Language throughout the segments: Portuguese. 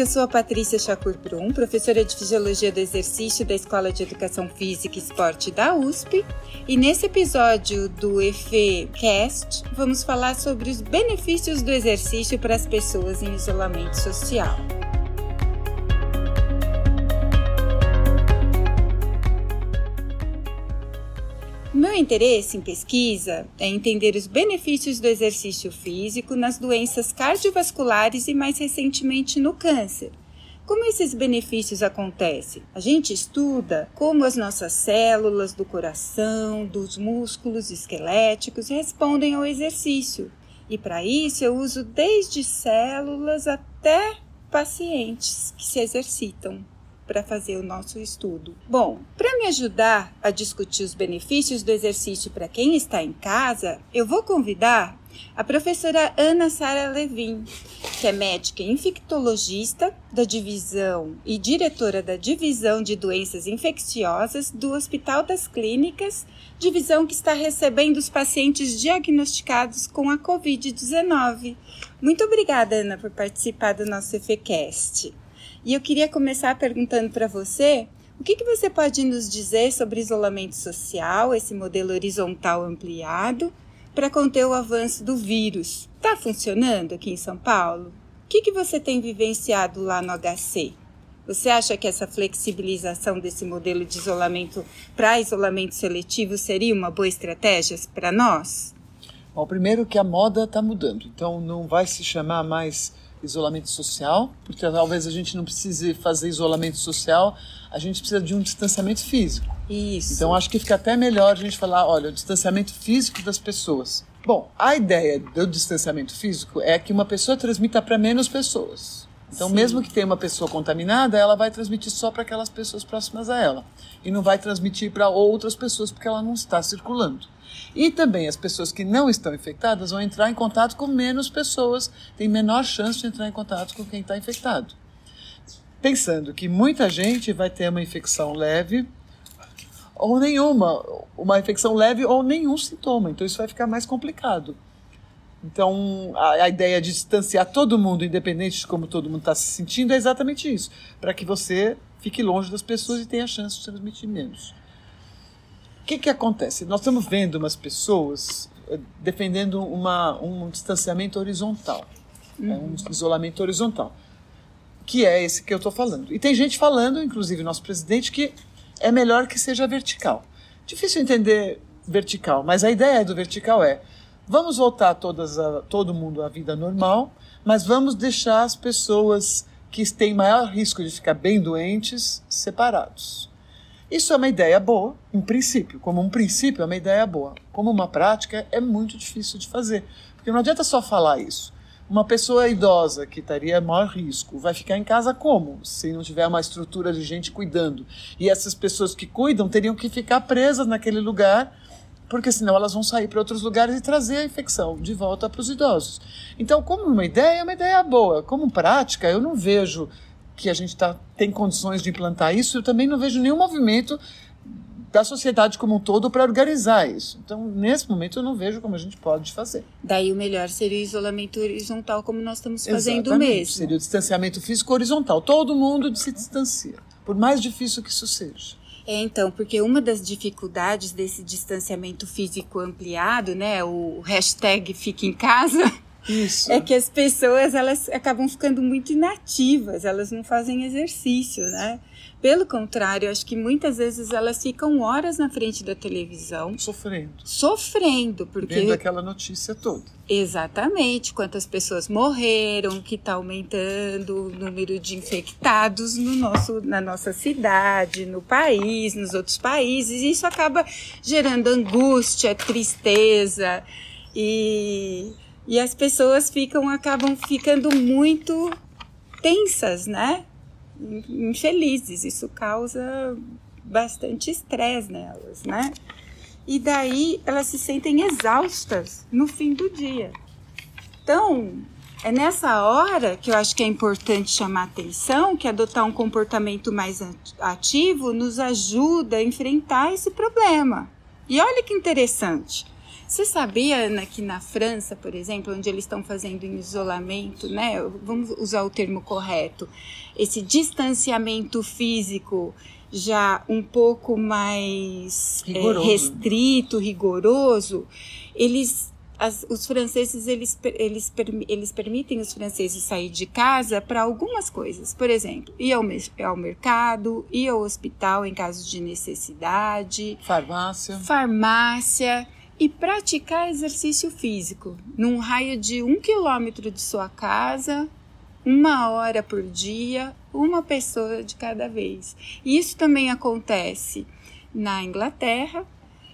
Eu sou a Patrícia Chacur Brum, professora de Fisiologia do Exercício da Escola de Educação Física e Esporte da USP, e nesse episódio do EFEcast vamos falar sobre os benefícios do exercício para as pessoas em isolamento social. Meu interesse em pesquisa é entender os benefícios do exercício físico nas doenças cardiovasculares e, mais recentemente, no câncer. Como esses benefícios acontecem? A gente estuda como as nossas células do coração, dos músculos esqueléticos respondem ao exercício. E para isso eu uso desde células até pacientes que se exercitam para fazer o nosso estudo. Bom, para me ajudar a discutir os benefícios do exercício para quem está em casa, eu vou convidar a professora Ana Sara Levin, que é médica infectologista da divisão e diretora da divisão de doenças infecciosas do Hospital das Clínicas, divisão que está recebendo os pacientes diagnosticados com a Covid-19. Muito obrigada, Ana, por participar do nosso EFECast. E eu queria começar perguntando para você o que, que você pode nos dizer sobre isolamento social, esse modelo horizontal ampliado, para conter o avanço do vírus. Está funcionando aqui em São Paulo? O que, que você tem vivenciado lá no HC? Você acha que essa flexibilização desse modelo de isolamento para isolamento seletivo seria uma boa estratégia para nós? Bom, primeiro que a moda está mudando, então não vai se chamar mais isolamento social, porque talvez a gente não precise fazer isolamento social, a gente precisa de um distanciamento físico. Isso. Então acho que fica até melhor a gente falar, olha, o distanciamento físico das pessoas. Bom, a ideia do distanciamento físico é que uma pessoa transmita para menos pessoas. Então, Sim. mesmo que tenha uma pessoa contaminada, ela vai transmitir só para aquelas pessoas próximas a ela. E não vai transmitir para outras pessoas porque ela não está circulando. E também as pessoas que não estão infectadas vão entrar em contato com menos pessoas, tem menor chance de entrar em contato com quem está infectado. Pensando que muita gente vai ter uma infecção leve ou nenhuma, uma infecção leve ou nenhum sintoma, então isso vai ficar mais complicado. Então, a, a, ideia de distanciar todo mundo, independente de como todo mundo está se sentindo, é exatamente isso. Para que você fique longe das pessoas e tenha a chance de transmitir menos que, que acontece? Nós estamos vendo umas pessoas eh, defendendo uma, um distanciamento horizontal, uhum. né, um isolamento horizontal, que é esse que eu estou falando. E tem gente falando, inclusive nosso presidente, que é melhor que seja vertical. Difícil entender vertical, mas a ideia do vertical é vamos voltar todas a, todo mundo à vida normal, mas vamos deixar as pessoas que têm maior risco de ficar bem doentes separados. Isso é uma ideia boa, em princípio. Como um princípio, é uma ideia boa. Como uma prática, é muito difícil de fazer. Porque não adianta só falar isso. Uma pessoa idosa que estaria maior risco vai ficar em casa como? Se não tiver uma estrutura de gente cuidando. E essas pessoas que cuidam teriam que ficar presas naquele lugar, porque senão elas vão sair para outros lugares e trazer a infecção de volta para os idosos. Então, como uma ideia, é uma ideia boa. Como prática, eu não vejo que a gente tá, tem condições de implantar isso, eu também não vejo nenhum movimento da sociedade como um todo para organizar isso. Então, nesse momento, eu não vejo como a gente pode fazer. Daí o melhor seria o isolamento horizontal, como nós estamos fazendo Exatamente. mesmo. Seria o distanciamento físico horizontal. Todo mundo se distancia, por mais difícil que isso seja. É, então, porque uma das dificuldades desse distanciamento físico ampliado, né, o hashtag fica em casa, isso. É que as pessoas elas acabam ficando muito inativas, elas não fazem exercício, né? Pelo contrário, acho que muitas vezes elas ficam horas na frente da televisão. Sofrendo. Sofrendo, porque. Vendo aquela notícia toda. Exatamente. Quantas pessoas morreram, que está aumentando o número de infectados no nosso, na nossa cidade, no país, nos outros países. E isso acaba gerando angústia, tristeza e e as pessoas ficam acabam ficando muito tensas, né? Infelizes. Isso causa bastante estresse nelas, né? E daí elas se sentem exaustas no fim do dia. Então, é nessa hora que eu acho que é importante chamar atenção, que adotar um comportamento mais ativo nos ajuda a enfrentar esse problema. E olha que interessante. Você sabia, Ana, que na França, por exemplo, onde eles estão fazendo em isolamento, né? Vamos usar o termo correto, esse distanciamento físico já um pouco mais é, restrito, rigoroso, eles as, os franceses eles, eles, eles permitem os franceses sair de casa para algumas coisas. Por exemplo, ir ao, ao mercado, ir ao hospital em caso de necessidade, farmácia, farmácia e praticar exercício físico num raio de um quilômetro de sua casa, uma hora por dia, uma pessoa de cada vez. Isso também acontece na Inglaterra,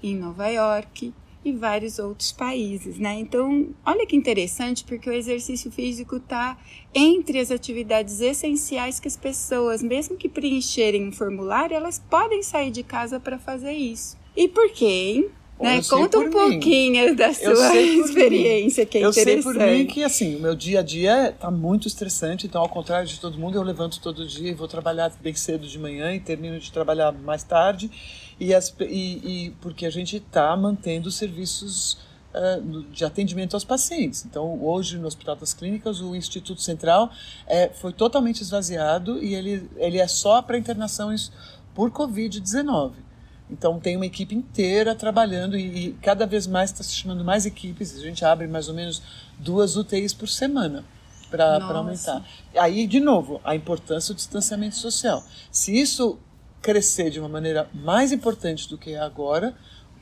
em Nova York, e vários outros países, né? Então, olha que interessante, porque o exercício físico está entre as atividades essenciais que as pessoas, mesmo que preencherem um formulário, elas podem sair de casa para fazer isso. E por quê, hein? Né? Conta um mim. pouquinho da sua experiência, mim. que é eu interessante. Eu sei por mim que, assim, o meu dia a dia está muito estressante, então, ao contrário de todo mundo, eu levanto todo dia e vou trabalhar bem cedo de manhã e termino de trabalhar mais tarde, e, as, e, e porque a gente está mantendo serviços uh, de atendimento aos pacientes. Então, hoje, no Hospital das Clínicas, o Instituto Central é, foi totalmente esvaziado e ele, ele é só para internações por Covid-19. Então tem uma equipe inteira trabalhando e, e cada vez mais está se chamando mais equipes. A gente abre mais ou menos duas UTIs por semana para aumentar. Aí, de novo, a importância do distanciamento social. Se isso crescer de uma maneira mais importante do que é agora,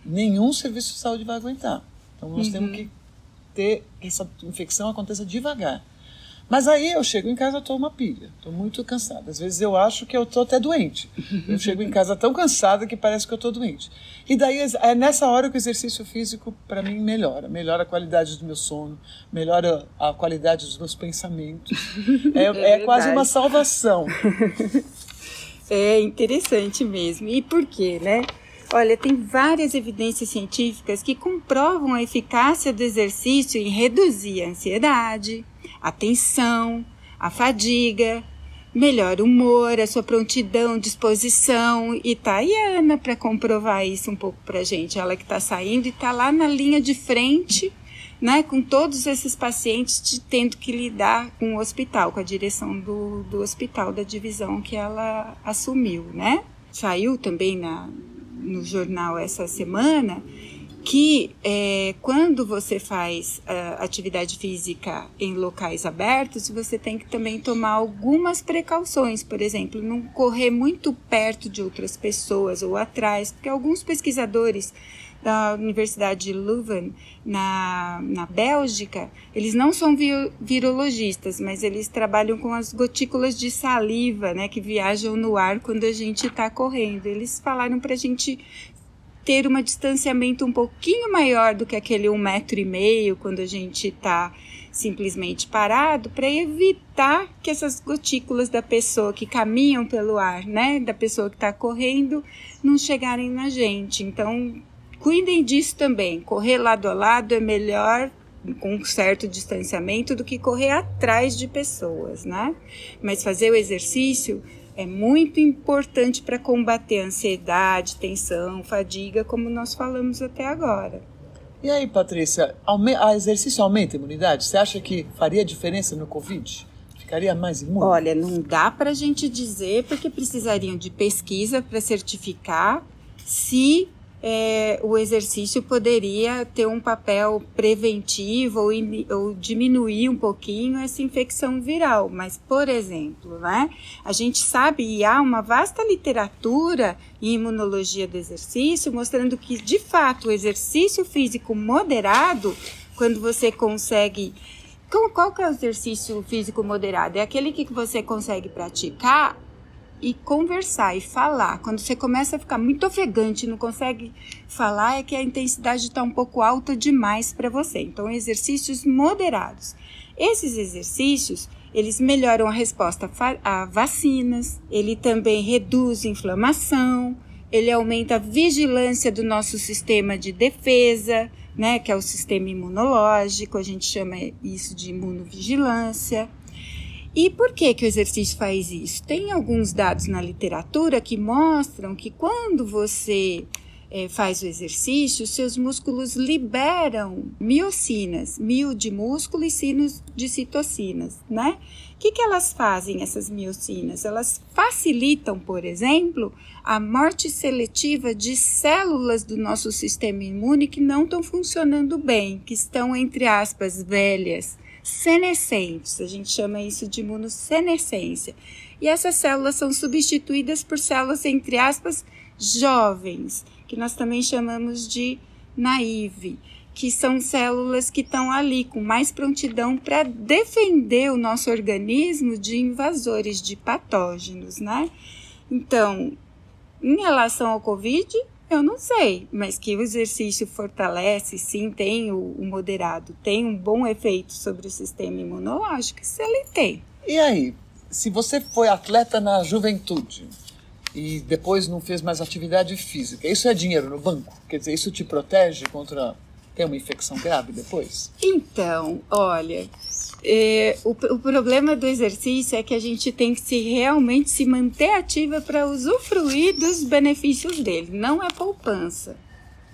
nenhum serviço de saúde vai aguentar. Então nós uhum. temos que ter que essa infecção aconteça devagar. Mas aí eu chego em casa, tô uma pilha, tô muito cansada. Às vezes eu acho que eu tô até doente. Eu chego em casa tão cansada que parece que eu tô doente. E daí é nessa hora que o exercício físico para mim melhora, melhora a qualidade do meu sono, melhora a qualidade dos meus pensamentos. É, é, é quase uma salvação. É interessante mesmo. E por quê, né? Olha, tem várias evidências científicas que comprovam a eficácia do exercício em reduzir a ansiedade, a tensão, a fadiga, melhor humor, a sua prontidão, disposição. E tá aí a Ana para comprovar isso um pouco para gente. Ela que está saindo e está lá na linha de frente, né, com todos esses pacientes de, tendo que lidar com o hospital, com a direção do, do hospital, da divisão que ela assumiu, né? Saiu também na, no jornal essa semana que é, quando você faz uh, atividade física em locais abertos, você tem que também tomar algumas precauções, por exemplo, não correr muito perto de outras pessoas ou atrás, porque alguns pesquisadores da Universidade de Leuven, na, na Bélgica, eles não são virologistas, mas eles trabalham com as gotículas de saliva, né, que viajam no ar quando a gente está correndo. Eles falaram para a gente ter um distanciamento um pouquinho maior do que aquele um metro e meio quando a gente está simplesmente parado para evitar que essas gotículas da pessoa que caminham pelo ar, né, da pessoa que está correndo, não chegarem na gente. Então, cuidem disso também. Correr lado a lado é melhor com um certo distanciamento do que correr atrás de pessoas, né? Mas fazer o exercício é muito importante para combater ansiedade, tensão, fadiga, como nós falamos até agora. E aí, Patrícia, a exercício aumenta a imunidade? Você acha que faria diferença no Covid? Ficaria mais imune? Olha, não dá para a gente dizer, porque precisariam de pesquisa para certificar se é, o exercício poderia ter um papel preventivo ou, ou, diminuir um pouquinho essa infecção viral. Mas, por exemplo, né, a gente sabe e há uma vasta literatura em imunologia do exercício mostrando que, de fato, o exercício físico moderado, quando você consegue qual, que é o exercício físico moderado? É aquele que você consegue praticar e conversar e falar. Quando você começa a ficar muito ofegante, não consegue falar, é que a intensidade está um pouco alta demais para você. Então, exercícios moderados. Esses exercícios, eles melhoram a resposta a vacinas, ele também reduz inflamação, ele aumenta a vigilância do nosso sistema de defesa, né, que é o sistema imunológico, a gente chama isso de imunovigilância. E por que, que o exercício faz isso? Tem alguns dados na literatura que mostram que quando você é, faz o exercício, seus músculos liberam miocinas, mio de músculo e sinos de citocinas, né? O que, que elas fazem, essas miocinas? Elas facilitam, por exemplo, a morte seletiva de células do nosso sistema imune que não estão funcionando bem, que estão, entre aspas, velhas, senescentes. A gente chama isso de imunossenescência. E essas células são substituídas por células, entre aspas, jovens, que nós também chamamos de naive, que são células que estão ali com mais prontidão para defender o nosso organismo de invasores, de patógenos, né? Então, em relação ao Covid, eu não sei, mas que o exercício fortalece, sim, tem o, o moderado, tem um bom efeito sobre o sistema imunológico, isso ele tem. E aí, se você foi atleta na juventude, e depois não fez mais atividade física. Isso é dinheiro no banco? Quer dizer, isso te protege contra ter uma infecção grave depois? Então, olha, é, o, o, problema do exercício é que a gente tem que se realmente se manter ativa para usufruir dos benefícios dele. Não é poupança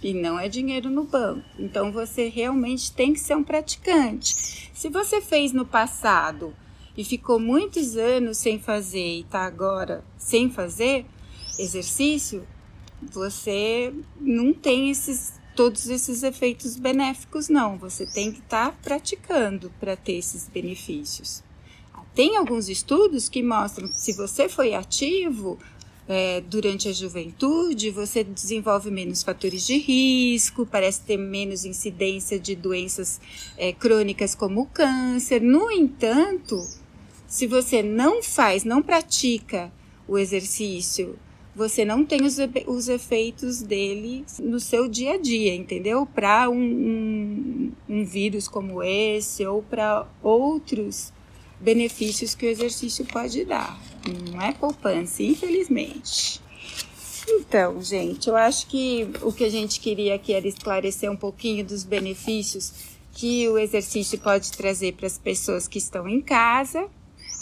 e não é dinheiro no banco. Então você realmente tem que ser um praticante. Se você fez no passado e ficou muitos anos sem fazer e está agora sem fazer exercício, você não tem esses todos esses efeitos benéficos, não. Você tem que estar tá praticando para ter esses benefícios. Tem alguns estudos que mostram que se você foi ativo é, durante a juventude, você desenvolve menos fatores de risco, parece ter menos incidência de doenças é, crônicas como o câncer. No entanto, se você não faz, não pratica o exercício, você não tem os, os efeitos dele no seu dia a dia, entendeu? Para um, um, um vírus como esse ou para outros benefícios que o exercício pode dar. Não é poupança, infelizmente. Então, gente, eu acho que o que a gente queria aqui era esclarecer um pouquinho dos benefícios que o exercício pode trazer para as pessoas que estão em casa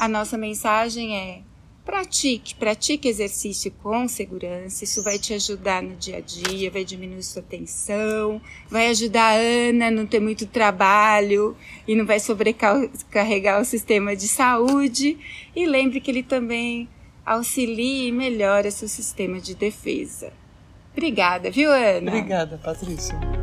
a nossa mensagem é: pratique, pratique exercício com segurança. Isso vai te ajudar no dia a dia, vai diminuir sua tensão, vai ajudar a Ana a não ter muito trabalho e não vai sobrecarregar o sistema de saúde. E lembre que ele também auxilia e melhora seu sistema de defesa. Obrigada, viu, Ana? Obrigada, Patrícia.